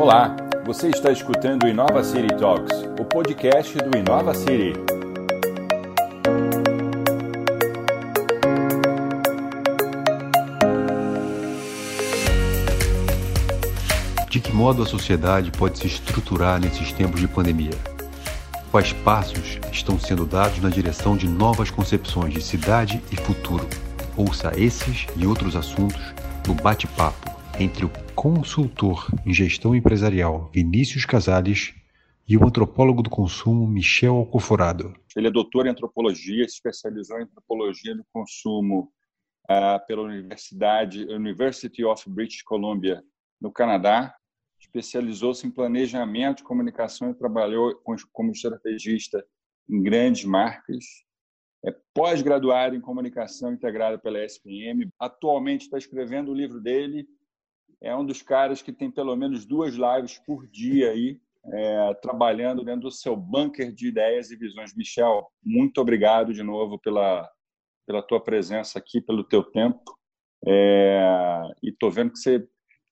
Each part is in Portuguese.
Olá, você está escutando o Inova City Talks, o podcast do Inova City. De que modo a sociedade pode se estruturar nesses tempos de pandemia? Quais passos estão sendo dados na direção de novas concepções de cidade e futuro? Ouça esses e outros assuntos no bate-papo entre o consultor em gestão empresarial Vinícius Casales e o antropólogo do consumo Michel Alcoforado. Ele é doutor em antropologia, especializou em antropologia do consumo uh, pela Universidade University of British Columbia, no Canadá. Especializou-se em planejamento, comunicação e trabalhou como estrategista em grandes marcas. É pós-graduado em comunicação integrada pela SPM. Atualmente está escrevendo o livro dele, é um dos caras que tem pelo menos duas lives por dia aí, é, trabalhando dentro do seu bunker de ideias e visões. Michel, muito obrigado de novo pela, pela tua presença aqui, pelo teu tempo. É, e estou vendo que você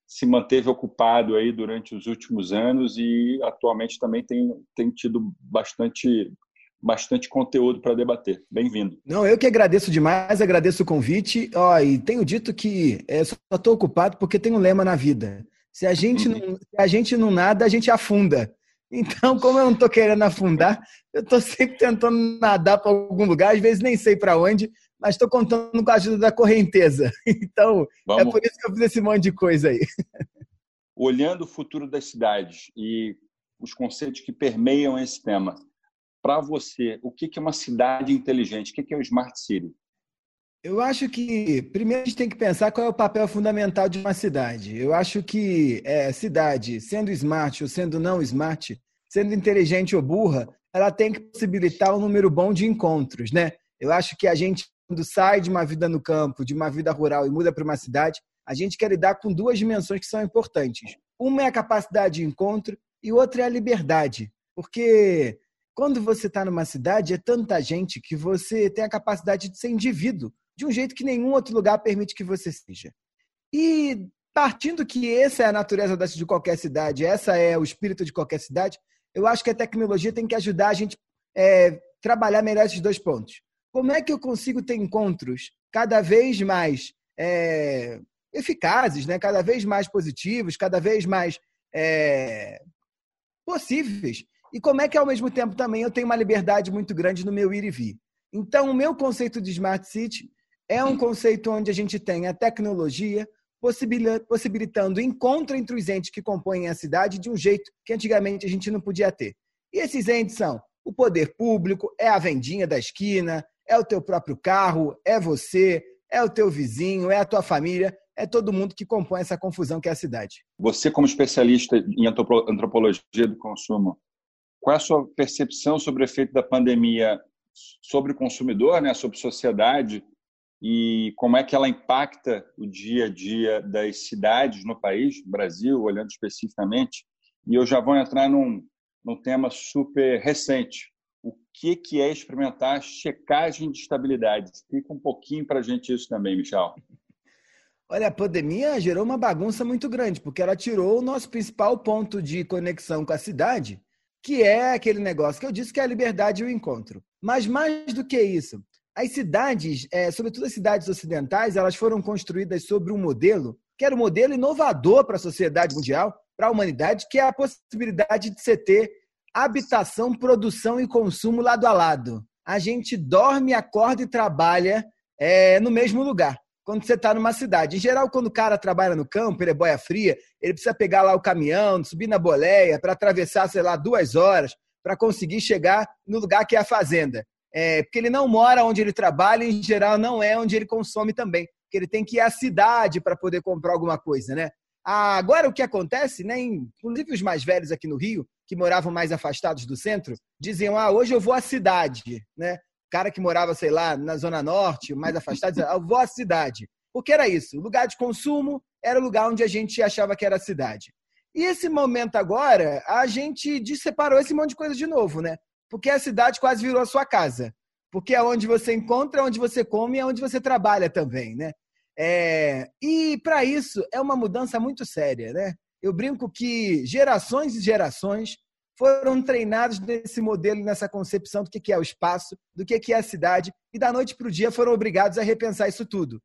se manteve ocupado aí durante os últimos anos e atualmente também tem, tem tido bastante bastante conteúdo para debater. Bem-vindo. Não, eu que agradeço demais, agradeço o convite. Ó, e tenho dito que é, só estou ocupado porque tem um lema na vida. Se a gente uhum. não, se a gente não nada, a gente afunda. Então, como eu não estou querendo afundar, eu estou sempre tentando nadar para algum lugar, às vezes nem sei para onde, mas estou contando com a ajuda da correnteza. Então, é Vamos. é por isso que eu fiz esse monte de coisa aí. Olhando o futuro das cidades e os conceitos que permeiam esse tema, para você, o que é uma cidade inteligente? O que é o Smart City? Eu acho que, primeiro, a gente tem que pensar qual é o papel fundamental de uma cidade. Eu acho que é, cidade, sendo smart ou sendo não smart, sendo inteligente ou burra, ela tem que possibilitar um número bom de encontros, né? Eu acho que a gente, quando sai de uma vida no campo, de uma vida rural e muda para uma cidade, a gente quer lidar com duas dimensões que são importantes. Uma é a capacidade de encontro e outra é a liberdade. Porque quando você está numa cidade, é tanta gente que você tem a capacidade de ser indivíduo, de um jeito que nenhum outro lugar permite que você seja. E partindo que essa é a natureza de qualquer cidade, essa é o espírito de qualquer cidade, eu acho que a tecnologia tem que ajudar a gente a é, trabalhar melhor esses dois pontos. Como é que eu consigo ter encontros cada vez mais é, eficazes, né? cada vez mais positivos, cada vez mais é, possíveis, e como é que, ao mesmo tempo, também eu tenho uma liberdade muito grande no meu ir e vir. Então, o meu conceito de Smart City é um conceito onde a gente tem a tecnologia possibilitando encontro entre os entes que compõem a cidade de um jeito que antigamente a gente não podia ter. E esses entes são o poder público, é a vendinha da esquina, é o teu próprio carro, é você, é o teu vizinho, é a tua família, é todo mundo que compõe essa confusão que é a cidade. Você, como especialista em antropologia do consumo, qual é a sua percepção sobre o efeito da pandemia sobre o consumidor, né, sobre a sociedade e como é que ela impacta o dia a dia das cidades no país, Brasil, olhando especificamente? E eu já vou entrar num, num tema super recente. O que, que é experimentar checagem de estabilidade? Explica um pouquinho para a gente isso também, Michel. Olha, a pandemia gerou uma bagunça muito grande, porque ela tirou o nosso principal ponto de conexão com a cidade, que é aquele negócio que eu disse que é a liberdade e o encontro. Mas mais do que isso, as cidades, é, sobretudo as cidades ocidentais, elas foram construídas sobre um modelo que era um modelo inovador para a sociedade mundial, para a humanidade, que é a possibilidade de você ter habitação, produção e consumo lado a lado. A gente dorme, acorda e trabalha é, no mesmo lugar quando você está numa cidade. Em geral, quando o cara trabalha no campo, ele é boia fria, ele precisa pegar lá o caminhão, subir na boleia para atravessar, sei lá, duas horas para conseguir chegar no lugar que é a fazenda. É, porque ele não mora onde ele trabalha, em geral, não é onde ele consome também. Porque ele tem que ir à cidade para poder comprar alguma coisa, né? Agora, o que acontece, né, inclusive os mais velhos aqui no Rio, que moravam mais afastados do centro, diziam: ah, hoje eu vou à cidade, né? Cara que morava, sei lá, na Zona Norte, mais afastado, dizia, eu vou à cidade. Porque era isso, o lugar de consumo era o lugar onde a gente achava que era a cidade. E esse momento agora, a gente separou esse monte de coisa de novo, né? Porque a cidade quase virou a sua casa. Porque é onde você encontra, é onde você come, é onde você trabalha também, né? É... E para isso é uma mudança muito séria, né? Eu brinco que gerações e gerações foram treinados nesse modelo, nessa concepção do que é o espaço, do que é a cidade, e da noite para o dia foram obrigados a repensar isso tudo.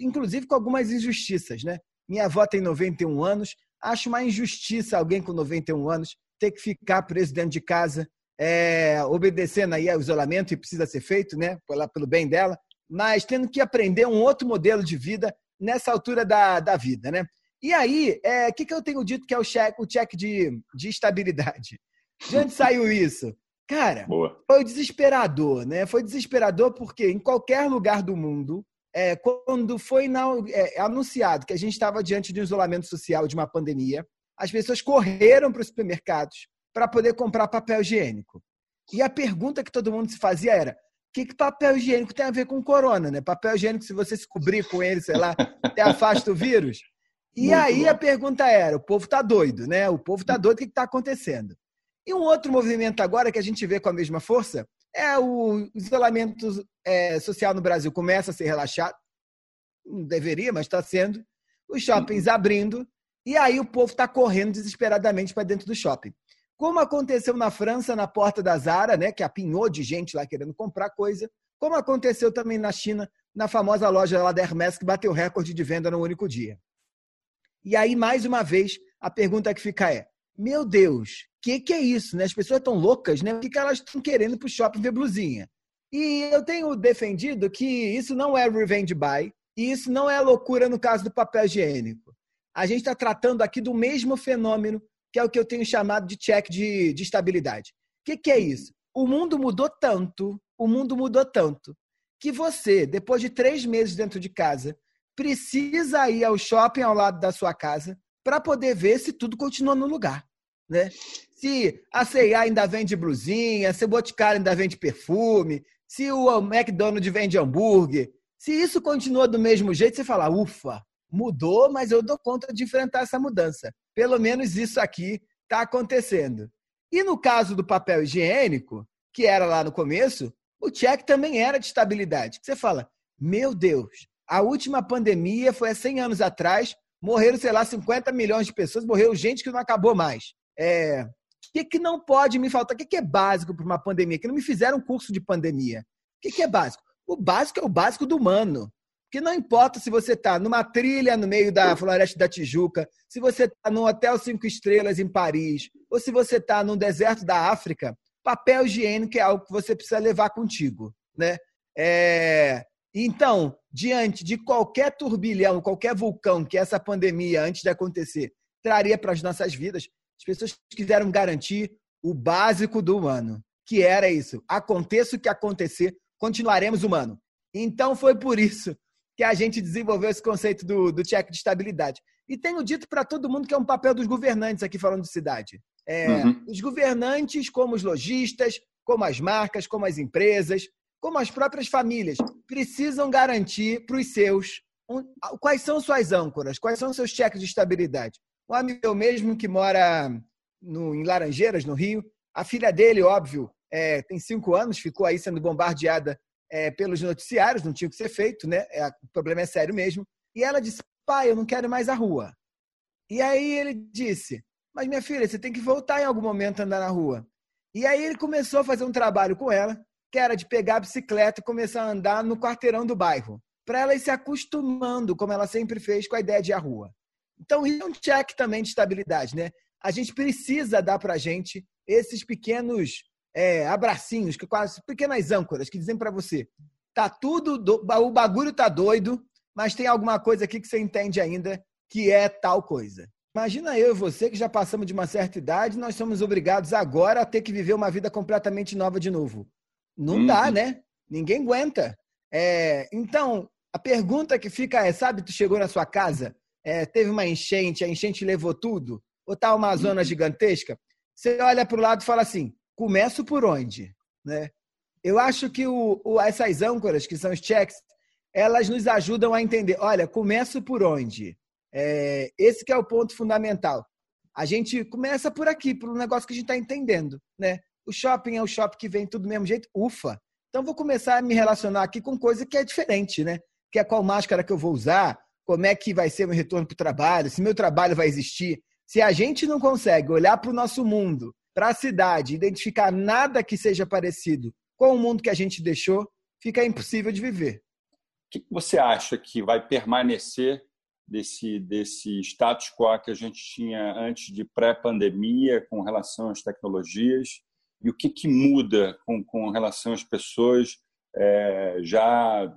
Inclusive com algumas injustiças. Né? Minha avó tem 91 anos, acho uma injustiça alguém com 91 anos ter que ficar preso dentro de casa, é, obedecendo aí ao isolamento, e precisa ser feito, né, pelo bem dela, mas tendo que aprender um outro modelo de vida nessa altura da, da vida, né? E aí, o é, que, que eu tenho dito que é o check, o check de, de estabilidade? De onde saiu isso? Cara, Boa. foi desesperador, né? Foi desesperador porque em qualquer lugar do mundo, é, quando foi na, é, anunciado que a gente estava diante de um isolamento social, de uma pandemia, as pessoas correram para os supermercados para poder comprar papel higiênico. E a pergunta que todo mundo se fazia era: o que, que papel higiênico tem a ver com corona? Né? Papel higiênico, se você se cobrir com ele, sei lá, até afasta o vírus. E Muito aí bom. a pergunta era: o povo está doido, né? O povo está doido, o que está acontecendo? E um outro movimento agora que a gente vê com a mesma força é o isolamento é, social no Brasil começa a ser relaxado. Não deveria, mas está sendo. Os shoppings uhum. abrindo. E aí o povo está correndo desesperadamente para dentro do shopping. Como aconteceu na França, na porta da Zara, né, que apinhou de gente lá querendo comprar coisa. Como aconteceu também na China, na famosa loja lá da Hermès, que bateu recorde de venda no único dia. E aí, mais uma vez, a pergunta que fica é: meu Deus, o que, que é isso? Né? As pessoas estão loucas, né? O que, que elas estão querendo para o shopping ver blusinha? E eu tenho defendido que isso não é revenge buy, e isso não é loucura no caso do papel higiênico. A gente está tratando aqui do mesmo fenômeno, que é o que eu tenho chamado de check de, de estabilidade. O que, que é isso? O mundo mudou tanto, o mundo mudou tanto, que você, depois de três meses dentro de casa, precisa ir ao shopping ao lado da sua casa para poder ver se tudo continua no lugar, né? Se a C&A ainda vende blusinha, se o Boticário ainda vende perfume, se o McDonald's vende hambúrguer, se isso continua do mesmo jeito, você fala, ufa, mudou, mas eu dou conta de enfrentar essa mudança. Pelo menos isso aqui está acontecendo. E no caso do papel higiênico, que era lá no começo, o check também era de estabilidade. Você fala, meu Deus, a última pandemia foi há 100 anos atrás, morreram, sei lá, 50 milhões de pessoas, morreu gente que não acabou mais. É, o que, que não pode me faltar? O que, que é básico para uma pandemia? Que não me fizeram curso de pandemia. O que, que é básico? O básico é o básico do humano. Que não importa se você está numa trilha no meio da floresta da Tijuca, se você está num hotel cinco estrelas em Paris, ou se você está num deserto da África, papel higiênico é algo que você precisa levar contigo, né? É, então, diante de qualquer turbilhão, qualquer vulcão que essa pandemia, antes de acontecer, traria para as nossas vidas, as pessoas quiseram garantir o básico do humano, que era isso: aconteça o que acontecer, continuaremos humano. Então, foi por isso que a gente desenvolveu esse conceito do, do check de estabilidade. E tenho dito para todo mundo que é um papel dos governantes aqui falando de cidade. É, uhum. Os governantes, como os lojistas, como as marcas, como as empresas, como as próprias famílias, precisam garantir para os seus um, quais são suas âncoras, quais são seus cheques de estabilidade. Um amigo meu mesmo que mora no, em Laranjeiras, no Rio, a filha dele, óbvio, é, tem cinco anos, ficou aí sendo bombardeada é, pelos noticiários, não tinha o que ser feito, né? É, o problema é sério mesmo. E ela disse: pai, eu não quero mais a rua. E aí ele disse: mas minha filha, você tem que voltar em algum momento a andar na rua. E aí ele começou a fazer um trabalho com ela, que era de pegar a bicicleta e começar a andar no quarteirão do bairro, para ela ir se acostumando, como ela sempre fez, com a ideia de ir à rua. Então, isso é um check também de estabilidade, né? A gente precisa dar para a gente esses pequenos é, abracinhos, que quase pequenas âncoras que dizem para você, tá tudo, do, o bagulho tá doido, mas tem alguma coisa aqui que você entende ainda que é tal coisa. Imagina eu e você que já passamos de uma certa idade, nós somos obrigados agora a ter que viver uma vida completamente nova de novo. Não uhum. dá, né? Ninguém aguenta. É, então, a pergunta que fica é: sabe, tu chegou na sua casa, é, teve uma enchente, a enchente levou tudo, ou tá uma zona uhum. gigantesca? Você olha para o lado e fala assim: começo por onde? Né? Eu acho que o, o, essas âncoras, que são os checks, elas nos ajudam a entender: olha, começo por onde? É, esse que é o ponto fundamental. A gente começa por aqui, por um negócio que a gente está entendendo, né? O shopping é o shopping que vem tudo do mesmo jeito? Ufa! Então vou começar a me relacionar aqui com coisa que é diferente, né? Que é qual máscara que eu vou usar, como é que vai ser meu retorno para o trabalho, se meu trabalho vai existir. Se a gente não consegue olhar para o nosso mundo, para a cidade, identificar nada que seja parecido com o mundo que a gente deixou, fica impossível de viver. O que você acha que vai permanecer desse, desse status quo que a gente tinha antes de pré-pandemia com relação às tecnologias? E o que, que muda com, com relação às pessoas é, já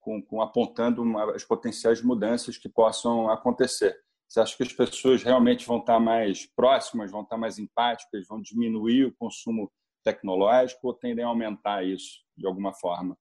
com, com apontando uma, as potenciais mudanças que possam acontecer? Você acha que as pessoas realmente vão estar mais próximas, vão estar mais empáticas, vão diminuir o consumo tecnológico ou tendem a aumentar isso de alguma forma?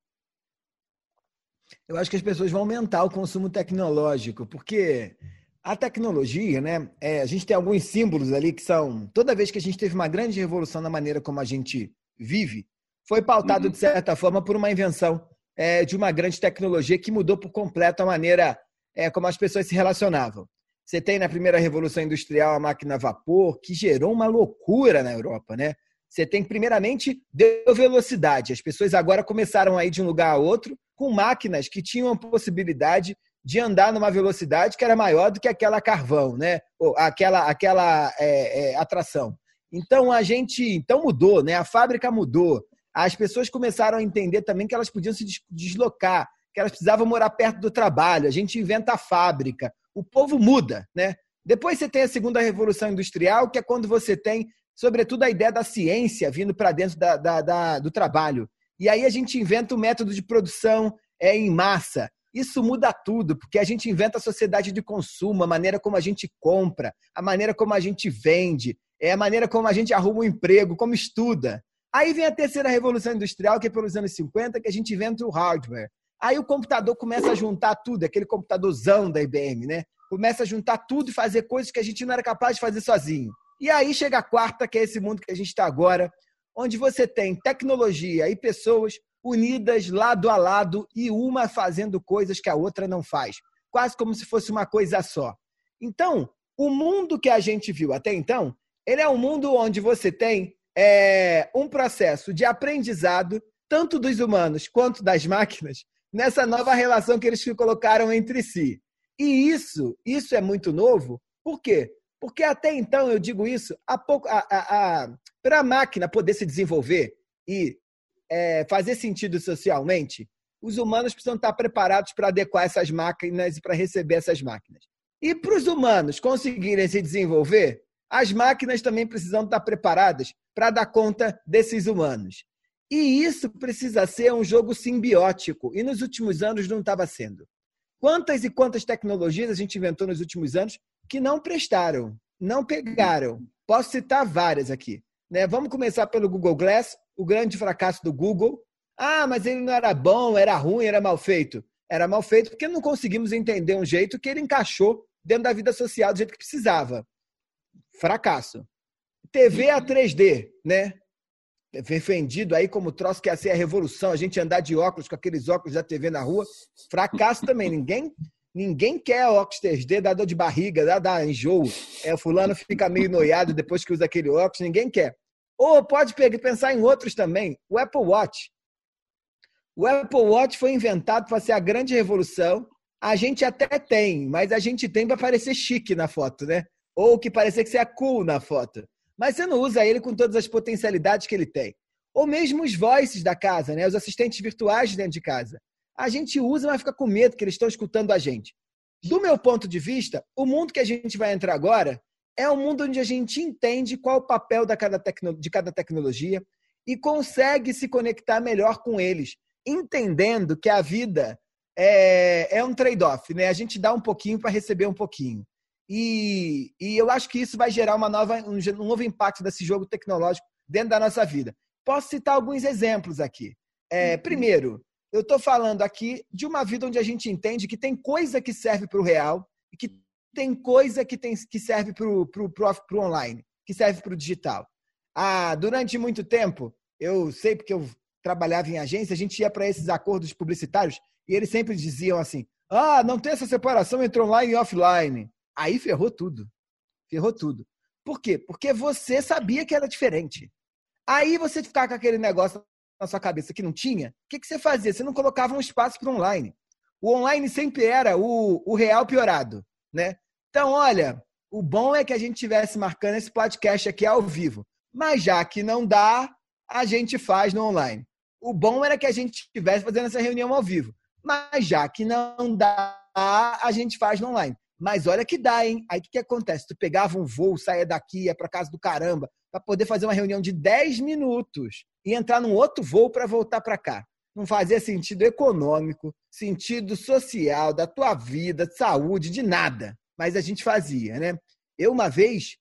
Eu acho que as pessoas vão aumentar o consumo tecnológico, porque a tecnologia, né? É, a gente tem alguns símbolos ali que são. Toda vez que a gente teve uma grande revolução na maneira como a gente vive, foi pautado, uhum. de certa forma, por uma invenção é, de uma grande tecnologia que mudou por completo a maneira é, como as pessoas se relacionavam. Você tem na primeira revolução industrial a máquina a vapor, que gerou uma loucura na Europa, né? Você tem, primeiramente, deu velocidade. As pessoas agora começaram a ir de um lugar a outro com máquinas que tinham a possibilidade de andar numa velocidade que era maior do que aquela carvão, né? Ou aquela, aquela é, é, atração. Então a gente, então mudou, né? A fábrica mudou. As pessoas começaram a entender também que elas podiam se deslocar, que elas precisavam morar perto do trabalho. A gente inventa a fábrica o povo muda, né? Depois você tem a segunda revolução industrial, que é quando você tem, sobretudo, a ideia da ciência vindo para dentro da, da, da, do trabalho. E aí a gente inventa o método de produção é, em massa. Isso muda tudo, porque a gente inventa a sociedade de consumo, a maneira como a gente compra, a maneira como a gente vende, é a maneira como a gente arruma um emprego, como estuda. Aí vem a terceira revolução industrial, que é pelos anos 50, que a gente inventa o hardware. Aí o computador começa a juntar tudo, aquele computadorzão da IBM, né? Começa a juntar tudo e fazer coisas que a gente não era capaz de fazer sozinho. E aí chega a quarta, que é esse mundo que a gente está agora, onde você tem tecnologia e pessoas unidas lado a lado e uma fazendo coisas que a outra não faz, quase como se fosse uma coisa só. Então, o mundo que a gente viu até então, ele é um mundo onde você tem é, um processo de aprendizado tanto dos humanos quanto das máquinas nessa nova relação que eles colocaram entre si. E isso, isso é muito novo. Por quê? Porque até então, eu digo isso, para a máquina poder se desenvolver e é, fazer sentido socialmente, os humanos precisam estar preparados para adequar essas máquinas e para receber essas máquinas. E para os humanos conseguirem se desenvolver, as máquinas também precisam estar preparadas para dar conta desses humanos. E isso precisa ser um jogo simbiótico. E nos últimos anos não estava sendo. Quantas e quantas tecnologias a gente inventou nos últimos anos que não prestaram, não pegaram? Posso citar várias aqui. Né? Vamos começar pelo Google Glass, o grande fracasso do Google. Ah, mas ele não era bom, era ruim, era mal feito. Era mal feito porque não conseguimos entender um jeito que ele encaixou dentro da vida social do jeito que precisava. Fracasso. TV a 3D, né? defendido aí como troço que ia ser a revolução, a gente andar de óculos com aqueles óculos da TV na rua. Fracasso também. Ninguém ninguém quer óculos 3D, dá dor de barriga, dá, dá enjoo. É, fulano fica meio noiado depois que usa aquele óculos, ninguém quer. Ou pode pensar em outros também. O Apple Watch. O Apple Watch foi inventado para ser a grande revolução. A gente até tem, mas a gente tem para parecer chique na foto, né? Ou que parecer que você é cool na foto mas você não usa ele com todas as potencialidades que ele tem. Ou mesmo os voices da casa, né? os assistentes virtuais dentro de casa. A gente usa, mas fica com medo que eles estão escutando a gente. Do meu ponto de vista, o mundo que a gente vai entrar agora é um mundo onde a gente entende qual o papel de cada tecnologia e consegue se conectar melhor com eles, entendendo que a vida é, é um trade-off, né? A gente dá um pouquinho para receber um pouquinho. E, e eu acho que isso vai gerar uma nova, um, um novo impacto desse jogo tecnológico dentro da nossa vida. Posso citar alguns exemplos aqui. É, uhum. primeiro, eu estou falando aqui de uma vida onde a gente entende que tem coisa que serve para o real e que tem coisa que, tem, que serve para o online, que serve para o digital. Ah, durante muito tempo, eu sei porque eu trabalhava em agência, a gente ia para esses acordos publicitários e eles sempre diziam assim: ah, não tem essa separação entre online e offline. Aí ferrou tudo. Ferrou tudo. Por quê? Porque você sabia que era diferente. Aí você ficava com aquele negócio na sua cabeça que não tinha, o que, que você fazia? Você não colocava um espaço para online. O online sempre era o, o real piorado, né? Então, olha, o bom é que a gente tivesse marcando esse podcast aqui ao vivo. Mas já que não dá, a gente faz no online. O bom era que a gente estivesse fazendo essa reunião ao vivo. Mas já que não dá, a gente faz no online. Mas olha que dá, hein? Aí o que, que acontece? Tu pegava um voo, saia daqui, ia para casa do caramba, para poder fazer uma reunião de 10 minutos e entrar num outro voo para voltar para cá. Não fazia sentido econômico, sentido social, da tua vida, de saúde, de nada. Mas a gente fazia, né? Eu, uma vez,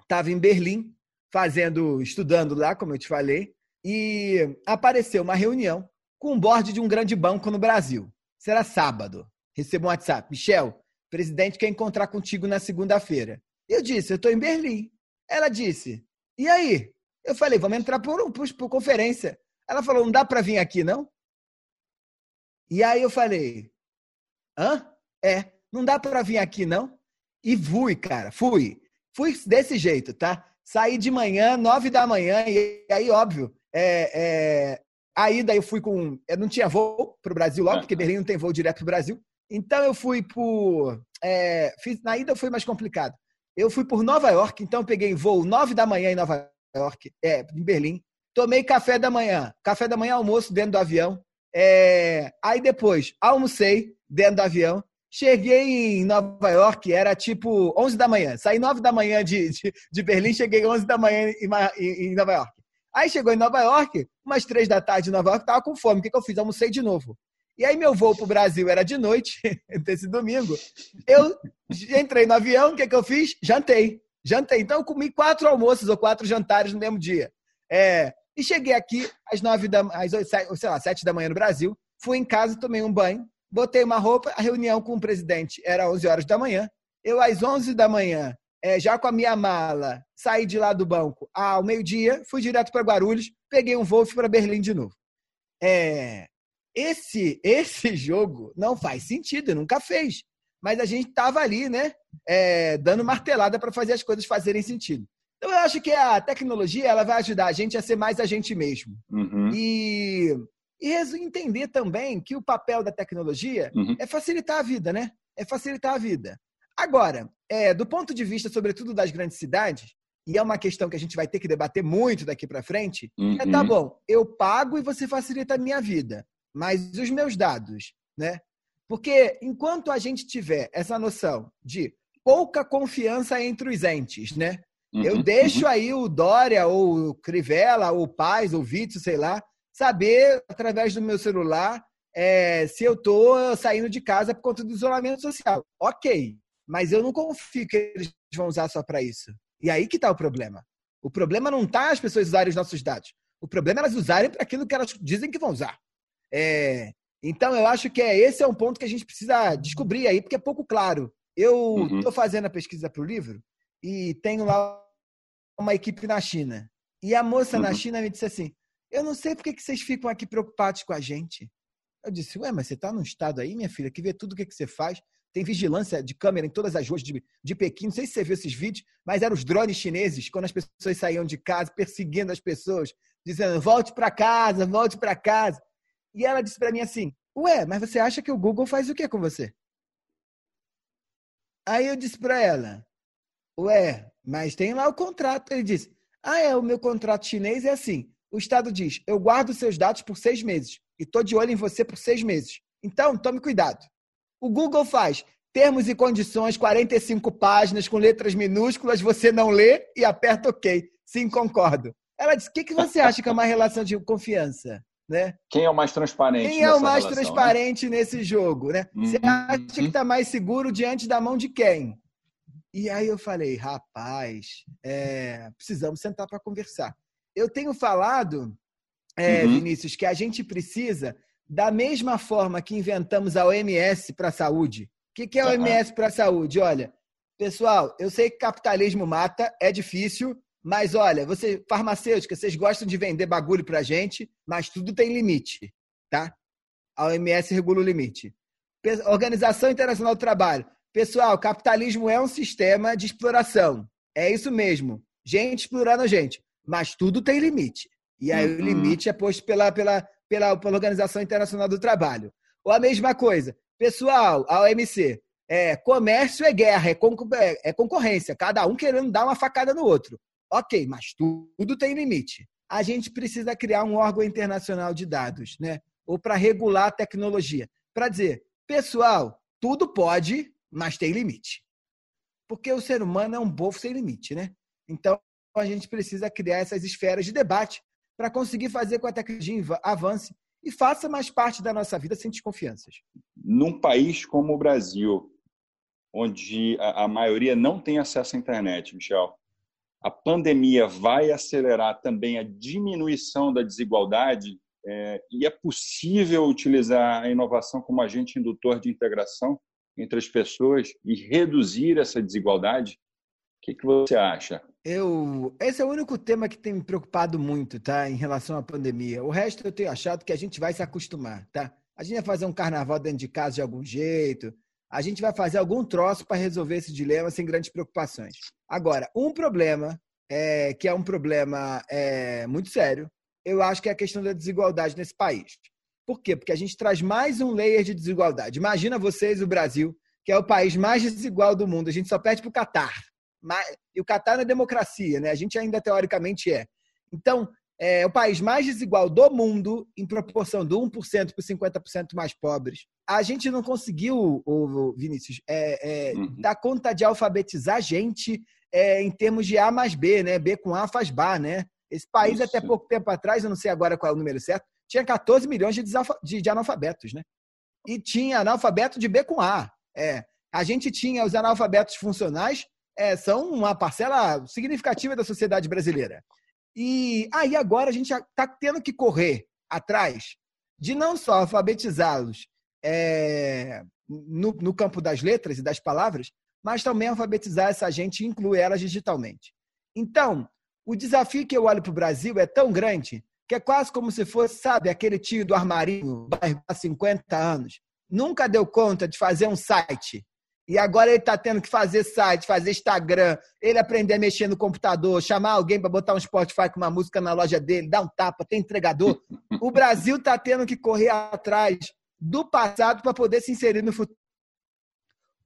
estava é... em Berlim, fazendo, estudando lá, como eu te falei, e apareceu uma reunião com o board de um grande banco no Brasil. Será sábado recebo um WhatsApp. Michel, presidente quer encontrar contigo na segunda-feira. Eu disse, eu estou em Berlim. Ela disse, e aí? Eu falei, vamos entrar por, por, por conferência. Ela falou, não dá para vir aqui, não? E aí eu falei, hã? É, não dá para vir aqui, não? E fui, cara, fui. Fui desse jeito, tá? Saí de manhã, nove da manhã, e aí, óbvio, é, é, aí daí eu fui com. Eu não tinha voo para o Brasil logo, porque Berlim não tem voo direto para o Brasil. Então eu fui por. É, fiz, na ida foi mais complicado. Eu fui por Nova York, então eu peguei voo 9 da manhã em Nova York, é, em Berlim. Tomei café da manhã. Café da manhã, almoço dentro do avião. É, aí depois, almocei dentro do avião. Cheguei em Nova York, era tipo 11 da manhã. Saí 9 da manhã de, de, de Berlim, cheguei 11 da manhã em, em, em, Nova York. Aí chegou em Nova York, umas 3 da tarde em Nova York, tava com fome. O que, que eu fiz? Almocei de novo. E aí meu voo para o Brasil era de noite, desse domingo. Eu entrei no avião, o que, que eu fiz? Jantei. Jantei. Então eu comi quatro almoços ou quatro jantares no mesmo dia. É, e cheguei aqui às nove da às, sei lá, sete da manhã no Brasil. Fui em casa, tomei um banho, botei uma roupa. A reunião com o presidente era 11 horas da manhã. Eu, às 11 da manhã, é, já com a minha mala, saí de lá do banco ao meio-dia, fui direto para Guarulhos, peguei um voo para Berlim de novo. É, esse, esse jogo não faz sentido, nunca fez. Mas a gente estava ali, né? É, dando martelada para fazer as coisas fazerem sentido. Então eu acho que a tecnologia ela vai ajudar a gente a ser mais a gente mesmo. Uhum. E, e entender também que o papel da tecnologia uhum. é facilitar a vida, né? É facilitar a vida. Agora, é, do ponto de vista, sobretudo, das grandes cidades, e é uma questão que a gente vai ter que debater muito daqui para frente, uhum. é tá uhum. bom, eu pago e você facilita a minha vida mas os meus dados, né? Porque enquanto a gente tiver essa noção de pouca confiança entre os entes, né? Uhum, eu deixo uhum. aí o Dória, ou o Crivella, ou o Paz, ou o Vítor, sei lá, saber através do meu celular é, se eu estou saindo de casa por conta do isolamento social. Ok, mas eu não confio que eles vão usar só para isso. E aí que está o problema. O problema não está as pessoas usarem os nossos dados. O problema é elas usarem para aquilo que elas dizem que vão usar. É, então, eu acho que é, esse é um ponto que a gente precisa descobrir aí, porque é pouco claro. Eu estou uhum. fazendo a pesquisa para o livro e tenho lá uma equipe na China. E a moça uhum. na China me disse assim: Eu não sei por que vocês ficam aqui preocupados com a gente. Eu disse: Ué, mas você está num estado aí, minha filha, que vê tudo o que, que você faz. Tem vigilância de câmera em todas as ruas de, de Pequim. Não sei se você viu esses vídeos, mas eram os drones chineses, quando as pessoas saíam de casa, perseguindo as pessoas, dizendo: volte para casa, volte para casa. E ela disse para mim assim: Ué, mas você acha que o Google faz o que com você? Aí eu disse para ela: Ué, mas tem lá o contrato. Ele disse: Ah, é, o meu contrato chinês é assim. O Estado diz: Eu guardo seus dados por seis meses e estou de olho em você por seis meses. Então, tome cuidado. O Google faz termos e condições, 45 páginas com letras minúsculas, você não lê e aperta OK. Sim, concordo. Ela disse: O que, que você acha que é uma relação de confiança? Né? Quem é o mais transparente? Quem é o mais relação, né? transparente né? nesse jogo? Né? Uhum. Você acha que está mais seguro diante da mão de quem? E aí eu falei, rapaz, é, precisamos sentar para conversar. Eu tenho falado, é, uhum. Vinícius, que a gente precisa, da mesma forma que inventamos a OMS para a saúde. O que, que é a OMS para a saúde? Olha, pessoal, eu sei que capitalismo mata, é difícil, mas olha, você farmacêutica, vocês gostam de vender bagulho pra gente, mas tudo tem limite, tá? A OMS regula o limite. Organização Internacional do Trabalho. Pessoal, capitalismo é um sistema de exploração. É isso mesmo. Gente explorando a gente. Mas tudo tem limite. E aí uhum. o limite é posto pela, pela, pela, pela Organização Internacional do Trabalho. Ou a mesma coisa, pessoal, a OMC, é, comércio é guerra, é, é, é concorrência, cada um querendo dar uma facada no outro. Ok, mas tudo tem limite. A gente precisa criar um órgão internacional de dados, né? Ou para regular a tecnologia. Para dizer, pessoal, tudo pode, mas tem limite. Porque o ser humano é um bofo sem limite, né? Então, a gente precisa criar essas esferas de debate para conseguir fazer com que a tecnologia avance e faça mais parte da nossa vida sem desconfianças. Num país como o Brasil, onde a, maioria não tem acesso à internet, Michel, a pandemia vai acelerar também a diminuição da desigualdade é, e é possível utilizar a inovação como agente indutor de integração entre as pessoas e reduzir essa desigualdade? O que, que você acha? Eu, esse é o único tema que tem me preocupado muito, tá? Em relação à pandemia. O resto eu tenho achado que a gente vai se acostumar, tá? A gente vai fazer um carnaval dentro de casa de algum jeito. A gente vai fazer algum troço para resolver esse dilema sem grandes preocupações. Agora, um problema é, que é um problema é, muito sério, eu acho que é a questão da desigualdade nesse país. Por quê? Porque a gente traz mais um layer de desigualdade. Imagina vocês o Brasil, que é o país mais desigual do mundo. A gente só perde para o Catar. E o Catar é democracia, né? A gente ainda teoricamente é. Então, é o país mais desigual do mundo, em proporção do 1% para os 50% mais pobres. A gente não conseguiu, Vinícius, é, é, uhum. dar conta de alfabetizar a gente é, em termos de A mais B, né? B com A faz bar, né? Esse país, Isso. até pouco tempo atrás, eu não sei agora qual é o número certo, tinha 14 milhões de, de, de analfabetos, né? E tinha analfabeto de B com A. É, a gente tinha os analfabetos funcionais, é, são uma parcela significativa da sociedade brasileira. E aí agora a gente está tendo que correr atrás de não só alfabetizá-los é, no, no, campo das letras e das palavras, mas também alfabetizar essa gente e incluir elas digitalmente. Então, o desafio que eu olho para o Brasil é tão grande que é quase como se fosse, sabe, aquele tio do armarinho, há 50 anos, nunca deu conta de fazer um site e agora ele está tendo que fazer site, fazer Instagram, ele aprender a mexer no computador, chamar alguém para botar um Spotify com uma música na loja dele, dar um tapa, ter entregador. O Brasil está tendo que correr atrás do passado para poder se inserir no futuro.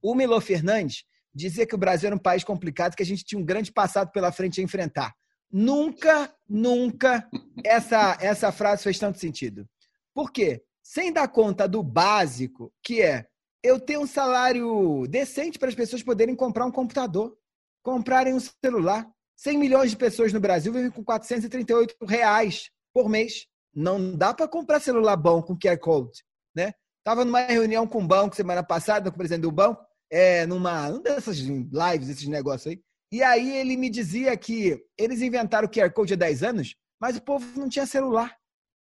O Milo Fernandes dizia que o Brasil era um país complicado, que a gente tinha um grande passado pela frente a enfrentar. Nunca, nunca essa, essa frase fez tanto sentido. Por quê? Sem dar conta do básico, que é eu ter um salário decente para as pessoas poderem comprar um computador, comprarem um celular. 100 milhões de pessoas no Brasil vivem com 438 reais por mês. Não dá para comprar celular bom com QR Code, né? Tava numa reunião com o banco semana passada, com o presidente do banco, é, numa, numa dessas lives, esses negócios aí. E aí ele me dizia que eles inventaram o QR Code há 10 anos, mas o povo não tinha celular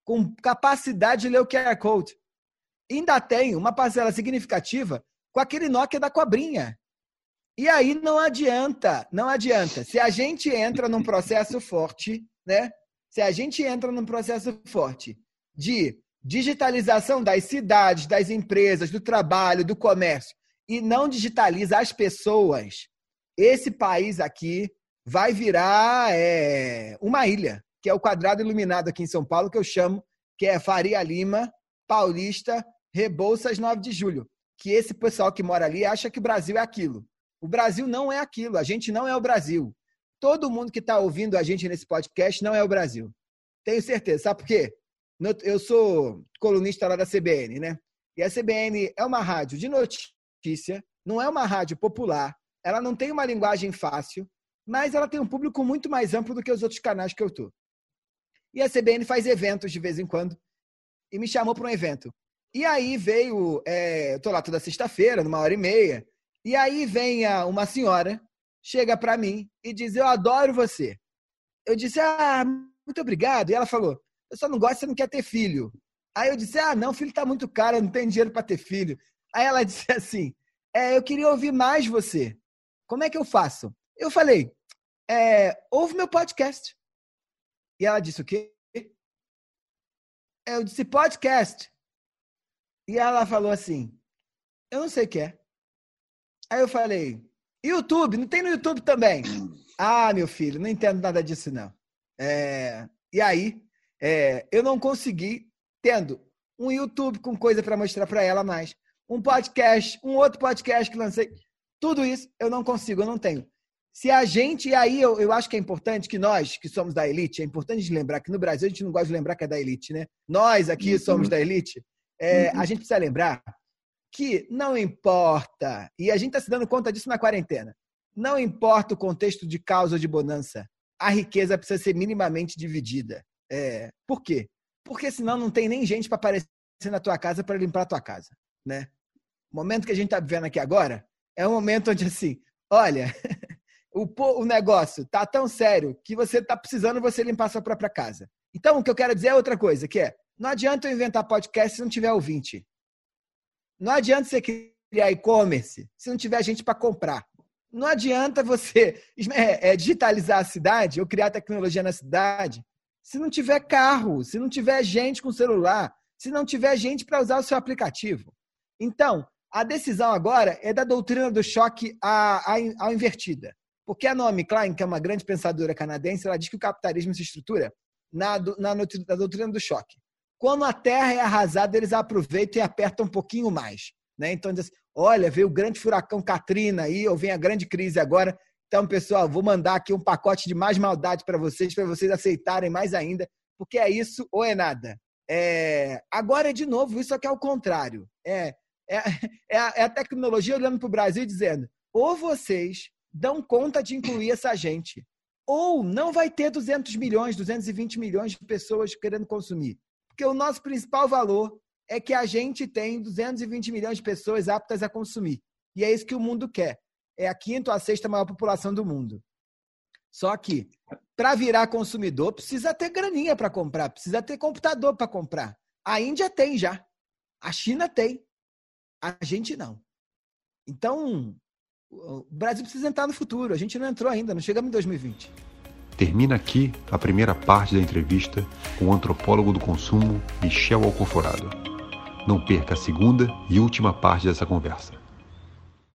com capacidade de ler o QR Code ainda tem uma parcela significativa com aquele Nokia da cobrinha. E aí não adianta, não adianta. Se a gente entra num processo forte, né? Se a gente entra num processo forte de digitalização das cidades, das empresas, do trabalho, do comércio, e não digitaliza as pessoas, esse país aqui vai virar é, uma ilha, que é o quadrado iluminado aqui em São Paulo, que eu chamo, que é Faria Lima, Paulista, Rebouças 9 de julho. Que esse pessoal que mora ali acha que o Brasil é aquilo. O Brasil não é aquilo, a gente não é o Brasil. Todo mundo que está ouvindo a gente nesse podcast não é o Brasil. Tenho certeza. Sabe por quê? Eu sou colunista lá da CBN, né? E a CBN é uma rádio de notícia, não é uma rádio popular, ela não tem uma linguagem fácil, mas ela tem um público muito mais amplo do que os outros canais que eu tô. E a CBN faz eventos de vez em quando e me chamou para um evento. E aí veio, é, eu tô lá toda sexta-feira, numa hora e meia, e aí vem a, uma senhora, chega para mim e diz: Eu adoro você. Eu disse: Ah, muito obrigado. E ela falou: Eu só não gosto, você não quer ter filho. Aí eu disse: Ah, não, filho tá muito caro, eu não tenho dinheiro para ter filho. Aí ela disse assim: é, Eu queria ouvir mais você. Como é que eu faço? Eu falei: é, Ouve meu podcast. E ela disse: O quê? Eu disse: Podcast. E ela falou assim: Eu não sei o que é. Aí eu falei: YouTube, não tem no YouTube também? Ah, meu filho, não entendo nada disso, não. É... E aí, é... eu não consegui, tendo um YouTube com coisa para mostrar para ela mais, um podcast, um outro podcast que lancei. Tudo isso eu não consigo, eu não tenho. Se a gente, e aí eu, eu acho que é importante que nós, que somos da elite, é importante lembrar que no Brasil a gente não gosta de lembrar que é da elite, né? Nós aqui uhum. somos da elite, é, uhum. a gente precisa lembrar que não importa, e a gente está se dando conta disso na quarentena, não importa o contexto de causa ou de bonança, a riqueza precisa ser minimamente dividida. É, por quê? Porque senão não tem nem gente para aparecer na tua casa para limpar a tua casa, né? O momento que a gente está vivendo aqui agora é um momento onde assim, olha, o, o negócio tá tão sério que você tá precisando você limpar sua própria casa. Então, o que eu quero dizer é outra coisa, que é, não adianta eu inventar podcast se não tiver ouvinte. Não adianta você criar e-commerce se não tiver gente para comprar. Não adianta você é, é, digitalizar a cidade ou criar tecnologia na cidade se não tiver carro, se não tiver gente com celular, se não tiver gente para usar o seu aplicativo. Então, a decisão agora é da doutrina do choque à, à, à invertida. Porque a Naomi Klein, que é uma grande pensadora canadense, ela diz que o capitalismo se estrutura na, na, na doutrina do choque. Quando a terra é arrasada, eles aproveitam e apertam um pouquinho mais. Né? Então, diz, olha, veio o grande furacão Katrina aí, ou vem a grande crise agora. Então, pessoal, vou mandar aqui um pacote de mais maldade para vocês, para vocês aceitarem mais ainda, porque é isso ou é nada. É... Agora é de novo, isso aqui é o contrário. É, é, é, a, é a tecnologia olhando para o Brasil e dizendo: ou vocês dão conta de incluir essa gente, ou não vai ter 200 milhões, 220 milhões de pessoas querendo consumir. Porque o nosso principal valor é que a gente tem 220 milhões de pessoas aptas a consumir. E é isso que o mundo quer. É a quinta ou a sexta maior população do mundo. Só que, para virar consumidor, precisa ter graninha para comprar, precisa ter computador para comprar. A Índia tem já. A China tem. A gente não. Então, o Brasil precisa entrar no futuro. A gente não entrou ainda, não chegamos em 2020. Termina aqui a primeira parte da entrevista com o antropólogo do consumo Michel Alcoforado. Não perca a segunda e última parte dessa conversa.